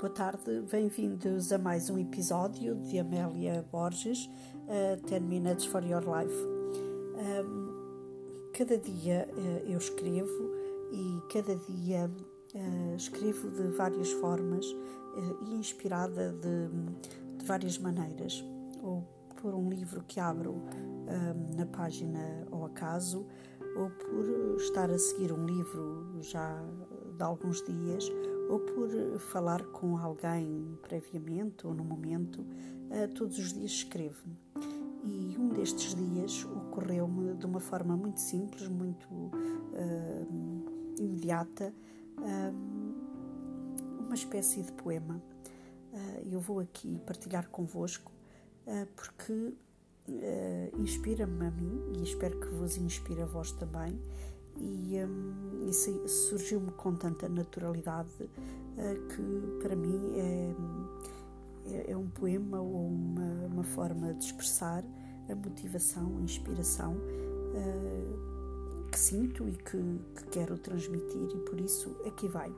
Boa tarde, bem-vindos a mais um episódio de Amélia Borges, uh, 10 Minutes for Your Life. Um, cada dia uh, eu escrevo e cada dia uh, escrevo de várias formas uh, e inspirada de, de, várias maneiras, ou por um livro que abro na página ao acaso, ou por estar a seguir um livro já de alguns dias, ou por falar com alguém previamente ou no momento, uh, todos os dias escrevo. E um destes dias ocorreu-me de uma forma muito simples, muito uh, imediata, uh, uma espécie de poema. eu vou aqui partilhar convosco porque inspira-me a mim e espero que vos inspire a vós também e, um, e surgiu-me com tanta naturalidade uh, que para mim é, é, é, um poema ou uma, uma, forma de expressar a motivação, a inspiração uh, que sinto e que, que quero transmitir e por isso aqui vai.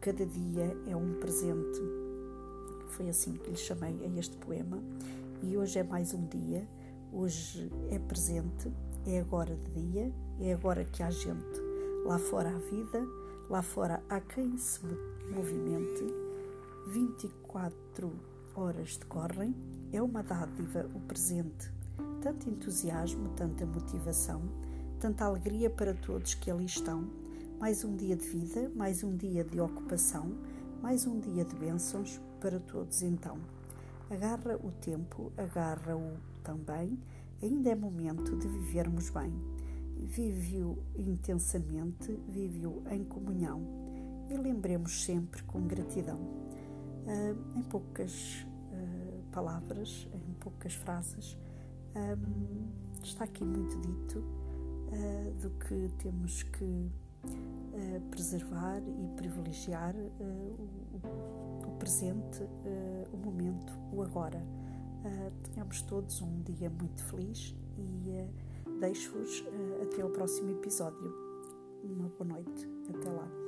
Cada dia é um presente. Foi assim que lhe chamei a este poema e hoje é mais um dia. Hoje é presente é agora de dia, é agora que há gente. Lá fora há vida, lá fora há quem se movimente. 24 horas decorrem, é uma dádiva o presente. Tanto entusiasmo, tanta motivação, tanta alegria para todos que ali estão. Mais um dia de vida, mais um dia de ocupação, mais um dia de bênçãos para todos então. Agarra o tempo, agarra-o também Ainda é momento de vivermos bem. Vive-o intensamente, vive-o em comunhão e lembremos sempre com gratidão. Uh, em poucas uh, palavras, em poucas frases, um, está aqui muito dito uh, do que temos que preservar e privilegiar o, o, presente, o momento, o agora uh, tenhamos todos um dia muito feliz e uh, deixo-vos uh, até ao próximo episódio. Uma boa noite. Até lá.